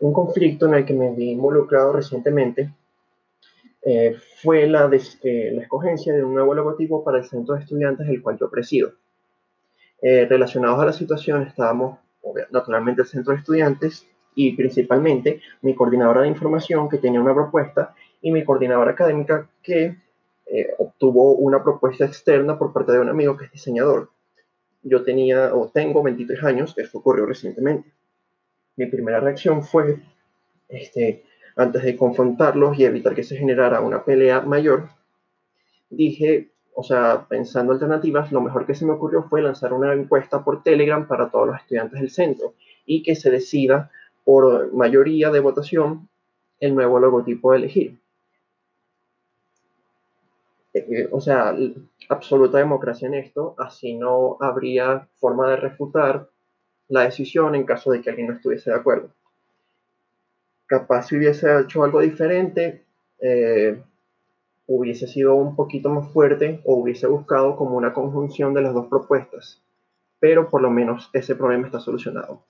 un conflicto en el que me vi involucrado recientemente eh, fue eh, la escogencia de un nuevo logotipo para el centro de estudiantes el cual yo presido. Eh, relacionados a la situación estábamos naturalmente el centro de estudiantes y principalmente mi coordinadora de información que tenía una propuesta y mi coordinadora académica que obtuvo una propuesta externa por parte de un amigo que es diseñador. Yo tenía o tengo 23 años, esto ocurrió recientemente mi primera reacción fue, este, antes de confrontarlos y evitar que se generara una pelea mayor, dije, o sea, pensando alternativas, lo mejor que se me ocurrió fue lanzar una encuesta por Telegram para todos los estudiantes del centro y que se decida por mayoría de votación el nuevo logotipo a elegir. Eh, o sea, absoluta democracia en esto, así no habría forma de refutar la decisión en caso de que alguien no estuviese de acuerdo. Capaz si hubiese hecho algo diferente, eh, hubiese sido un poquito más fuerte o hubiese buscado como una conjunción de las dos propuestas, pero por lo menos ese problema está solucionado.